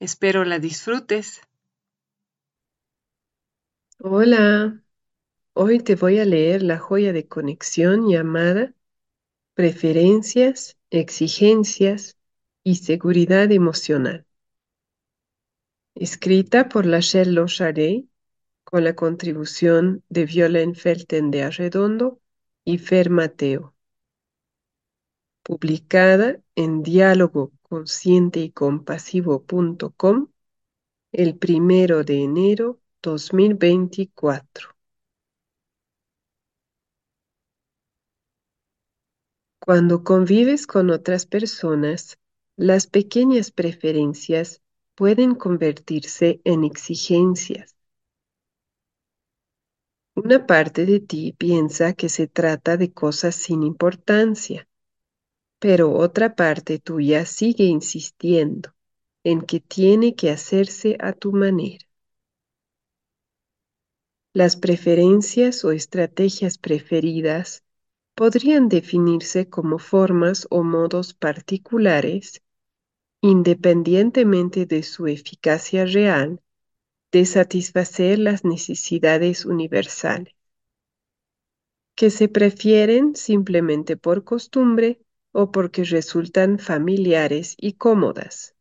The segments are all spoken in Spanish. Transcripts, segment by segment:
Espero la disfrutes. Hola, hoy te voy a leer la joya de conexión llamada Preferencias, Exigencias y Seguridad Emocional. Escrita por Lachelle Locharet con la contribución de Violaine Felten de Arredondo y Fer Mateo. Publicada en diálogo consciente y compasivo.com el primero de enero 2024. Cuando convives con otras personas, las pequeñas preferencias pueden convertirse en exigencias. Una parte de ti piensa que se trata de cosas sin importancia, pero otra parte tuya sigue insistiendo en que tiene que hacerse a tu manera. Las preferencias o estrategias preferidas podrían definirse como formas o modos particulares, independientemente de su eficacia real, de satisfacer las necesidades universales, que se prefieren simplemente por costumbre o porque resultan familiares y cómodas.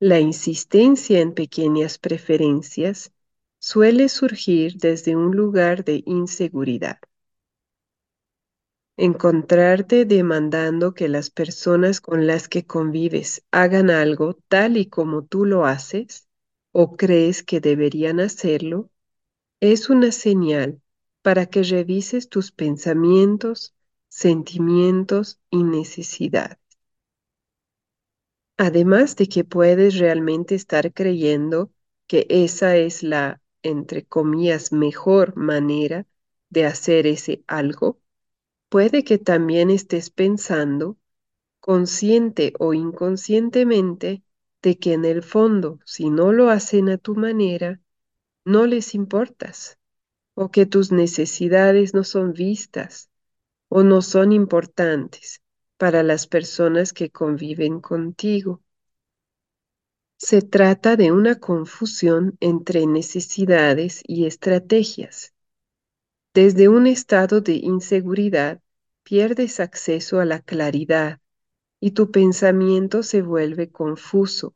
La insistencia en pequeñas preferencias suele surgir desde un lugar de inseguridad. Encontrarte demandando que las personas con las que convives hagan algo tal y como tú lo haces o crees que deberían hacerlo es una señal para que revises tus pensamientos, sentimientos y necesidades. Además de que puedes realmente estar creyendo que esa es la, entre comillas, mejor manera de hacer ese algo, puede que también estés pensando, consciente o inconscientemente, de que en el fondo, si no lo hacen a tu manera, no les importas, o que tus necesidades no son vistas, o no son importantes para las personas que conviven contigo. Se trata de una confusión entre necesidades y estrategias. Desde un estado de inseguridad pierdes acceso a la claridad y tu pensamiento se vuelve confuso.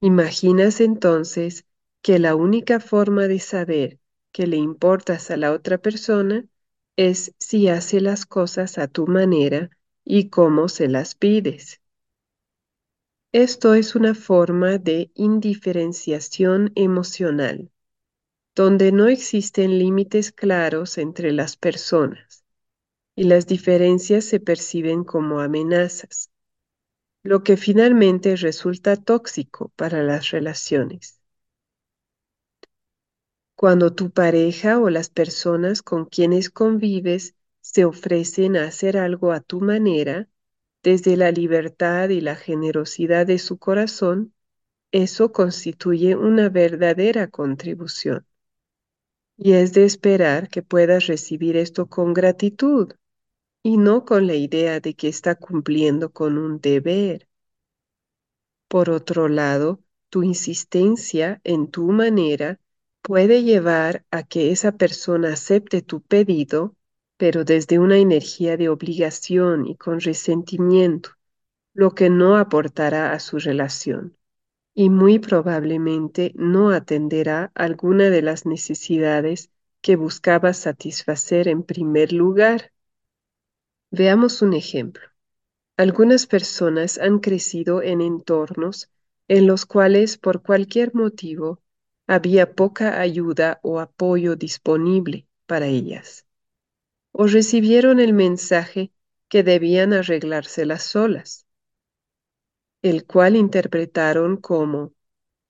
Imaginas entonces que la única forma de saber que le importas a la otra persona es si hace las cosas a tu manera y cómo se las pides. Esto es una forma de indiferenciación emocional, donde no existen límites claros entre las personas y las diferencias se perciben como amenazas, lo que finalmente resulta tóxico para las relaciones. Cuando tu pareja o las personas con quienes convives se ofrecen a hacer algo a tu manera, desde la libertad y la generosidad de su corazón, eso constituye una verdadera contribución. Y es de esperar que puedas recibir esto con gratitud y no con la idea de que está cumpliendo con un deber. Por otro lado, tu insistencia en tu manera puede llevar a que esa persona acepte tu pedido, pero desde una energía de obligación y con resentimiento, lo que no aportará a su relación. y muy probablemente no atenderá alguna de las necesidades que buscaba satisfacer en primer lugar. Veamos un ejemplo. Algunas personas han crecido en entornos en los cuales por cualquier motivo había poca ayuda o apoyo disponible para ellas, o recibieron el mensaje que debían arreglárselas solas, el cual interpretaron como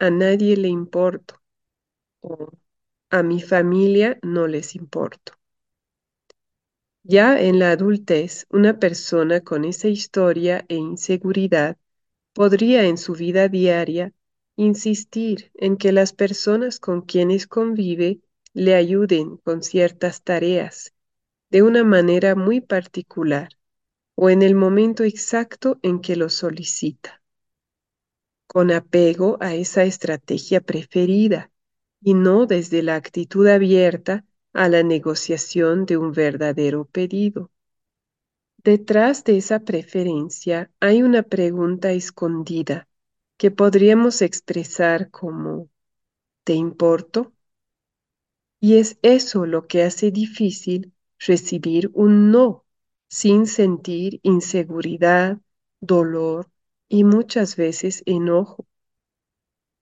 a nadie le importo o a mi familia no les importo. Ya en la adultez, una persona con esa historia e inseguridad podría en su vida diaria insistir en que las personas con quienes convive le ayuden con ciertas tareas de una manera muy particular o en el momento exacto en que lo solicita, con apego a esa estrategia preferida y no desde la actitud abierta a la negociación de un verdadero pedido. Detrás de esa preferencia hay una pregunta escondida que podríamos expresar como ¿te importo? Y es eso lo que hace difícil recibir un no sin sentir inseguridad, dolor y muchas veces enojo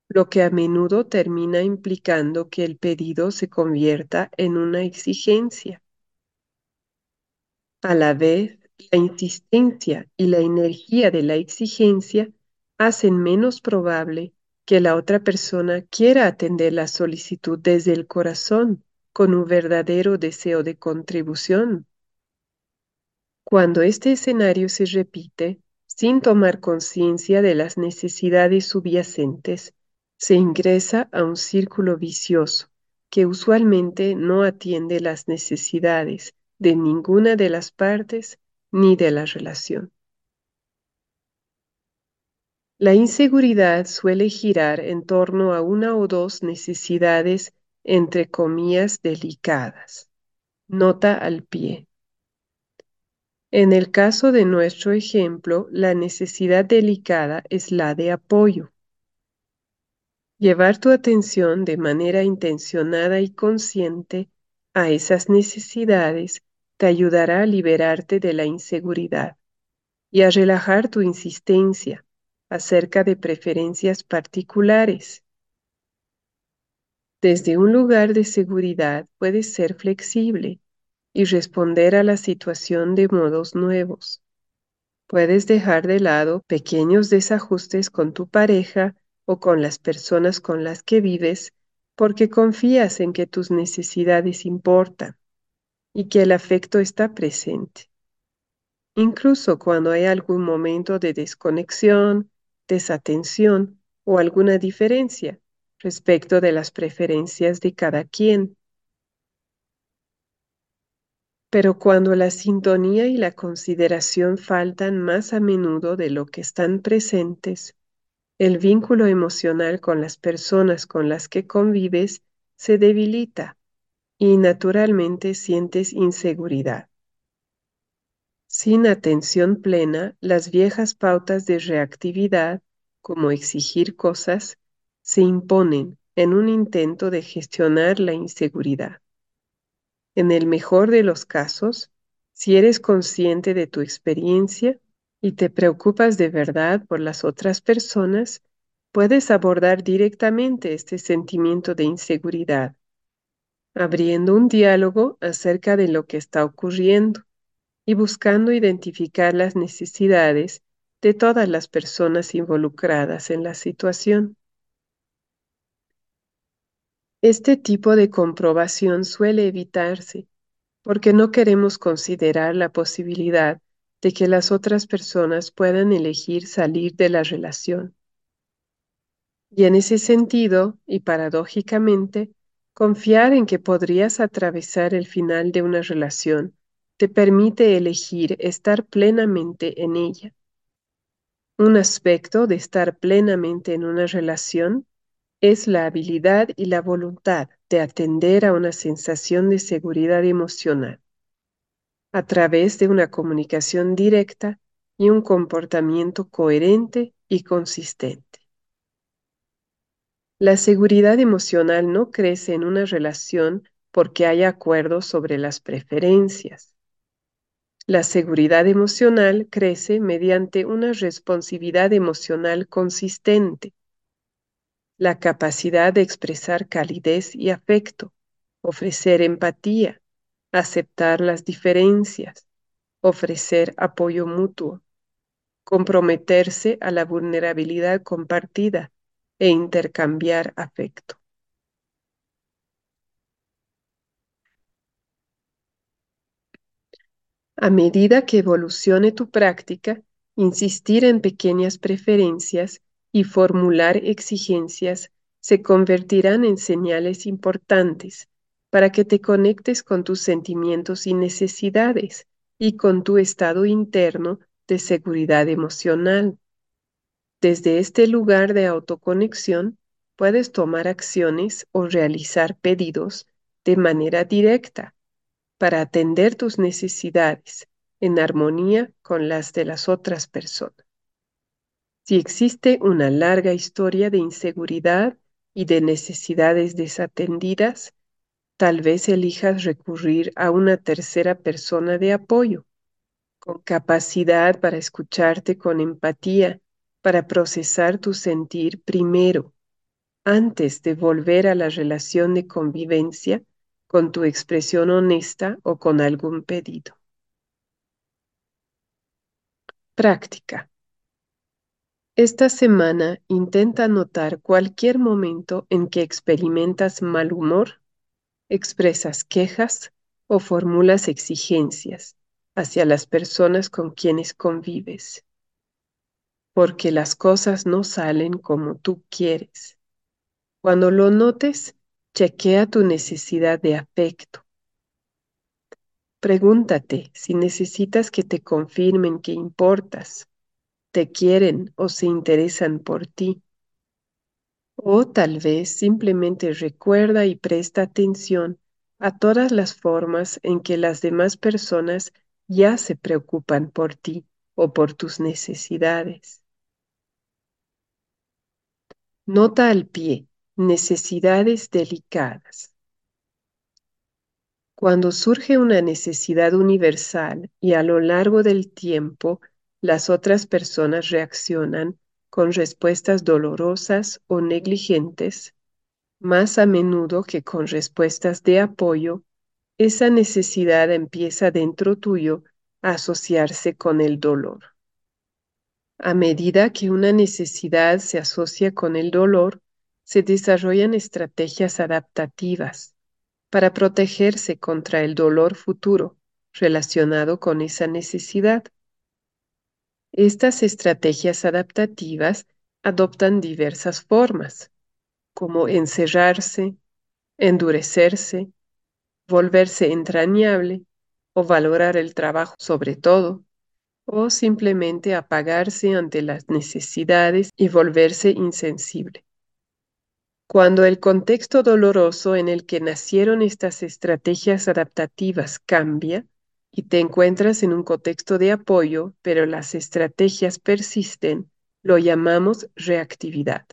lo que a menudo termina implicando que el pedido se convierta en una exigencia. A la vez, la insistencia y la energía de la exigencia hacen menos probable que la otra persona quiera atender la solicitud desde el corazón con un verdadero deseo de contribución. Cuando este escenario se repite, sin tomar conciencia de las necesidades subyacentes, se ingresa a un círculo vicioso que usualmente no atiende las necesidades de ninguna de las partes ni de la relación. La inseguridad suele girar en torno a una o dos necesidades entre comillas delicadas. Nota al pie. En el caso de nuestro ejemplo, la necesidad delicada es la de apoyo. Llevar tu atención de manera intencionada y consciente a esas necesidades te ayudará a liberarte de la inseguridad y a relajar tu insistencia acerca de preferencias particulares. Desde un lugar de seguridad puedes ser flexible y responder a la situación de modos nuevos. Puedes dejar de lado pequeños desajustes con tu pareja o con las personas con las que vives porque confías en que tus necesidades importan y que el afecto está presente. Incluso cuando hay algún momento de desconexión, desatención o alguna diferencia respecto de las preferencias de cada quien. Pero cuando la sintonía y la consideración faltan más a menudo de lo que están presentes, el vínculo emocional con las personas con las que convives se debilita y naturalmente sientes inseguridad. Sin atención plena, las viejas pautas de reactividad, como exigir cosas, se imponen en un intento de gestionar la inseguridad. En el mejor de los casos, si eres consciente de tu experiencia, y te preocupas de verdad por las otras personas, puedes abordar directamente este sentimiento de inseguridad, abriendo un diálogo acerca de lo que está ocurriendo y buscando identificar las necesidades de todas las personas involucradas en la situación. Este tipo de comprobación suele evitarse porque no queremos considerar la posibilidad de que las otras personas puedan elegir salir de la relación. Y en ese sentido, y paradójicamente, confiar en que podrías atravesar el final de una relación te permite elegir estar plenamente en ella. Un aspecto de estar plenamente en una relación es la habilidad y la voluntad de atender a una sensación de seguridad emocional a través de una comunicación directa y un comportamiento coherente y consistente. La seguridad emocional no crece en una relación porque hay acuerdos sobre las preferencias. La seguridad emocional crece mediante una responsividad emocional consistente, la capacidad de expresar calidez y afecto, ofrecer empatía, aceptar las diferencias, ofrecer apoyo mutuo, comprometerse a la vulnerabilidad compartida e intercambiar afecto. A medida que evolucione tu práctica, insistir en pequeñas preferencias y formular exigencias se convertirán en señales importantes para que te conectes con tus sentimientos y necesidades y con tu estado interno de seguridad emocional. Desde este lugar de autoconexión, puedes tomar acciones o realizar pedidos de manera directa para atender tus necesidades en armonía con las de las otras personas. Si existe una larga historia de inseguridad y de necesidades desatendidas, tal vez elijas recurrir a una tercera persona de apoyo, con capacidad para escucharte con empatía para procesar tu sentir primero, antes de volver a la relación de convivencia con tu expresión honesta o con algún pedido. Práctica. Esta semana intenta notar cualquier momento en que experimentas mal humor, expresas quejas o formulas exigencias hacia las personas con quienes convives porque las cosas no salen como tú quieres. Cuando lo notes, chequea tu necesidad de afecto. Pregúntate si necesitas que te confirmen que importas, te quieren o se interesan por ti. O tal vez simplemente recuerda y presta atención a todas las formas en que las demás personas ya se preocupan por ti o por tus necesidades. Nota al pie. Necesidades delicadas. Cuando surge una necesidad universal y a lo largo del tiempo las otras personas reaccionan con respuestas dolorosas o negligentes, más a menudo que con respuestas de apoyo, esa necesidad empieza dentro tuyo a asociarse con el dolor. A medida que una necesidad se asocia con el dolor, se desarrollan estrategias adaptativas para protegerse contra el dolor futuro relacionado con esa necesidad. Estas estrategias adaptativas adoptan diversas formas, como encerrarse, endurecerse, volverse entrañable o valorar el trabajo sobre todo, o simplemente apagarse ante las necesidades y volverse insensible. Cuando el contexto doloroso en el que nacieron estas estrategias adaptativas cambia y te encuentras en un contexto de apoyo, pero las estrategias persisten, lo llamamos reactividad.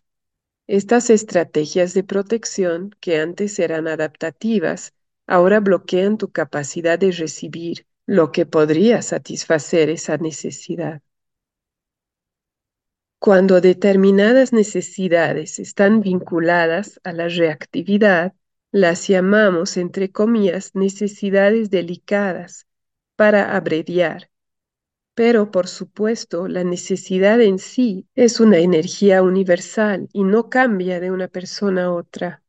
Estas estrategias de protección, que antes eran adaptativas, ahora bloquean tu capacidad de recibir, lo que podría satisfacer esa necesidad. Cuando determinadas necesidades están vinculadas a la reactividad, las llamamos, entre comillas, necesidades delicadas, para abreviar. Pero, por supuesto, la necesidad en sí es una energía universal y no cambia de una persona a otra.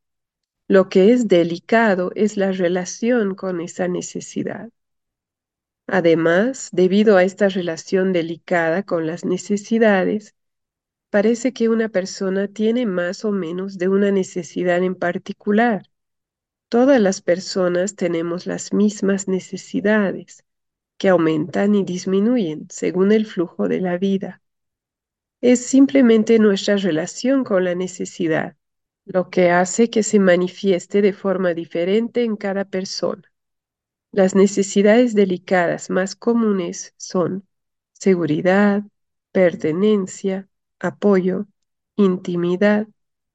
Lo que es delicado es la relación con esa necesidad. Además, debido a esta relación delicada con las necesidades, parece que una persona tiene más o menos de una necesidad en particular. Todas las personas tenemos las mismas necesidades, que aumentan y disminuyen según el flujo de la vida. Es simplemente nuestra relación con la necesidad lo que hace que se manifieste de forma diferente en cada persona. Las necesidades delicadas más comunes son seguridad, pertenencia, apoyo, intimidad,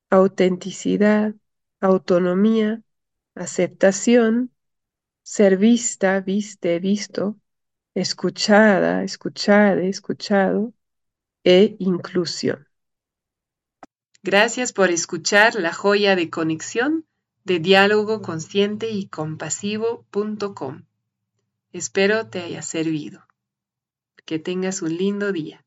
autenticidad, autonomía, aceptación, ser vista, viste, visto, escuchada, escuchade, escuchado e inclusión. Gracias por escuchar la joya de conexión de diálogo consciente y compasivo.com. Espero te haya servido. Que tengas un lindo día.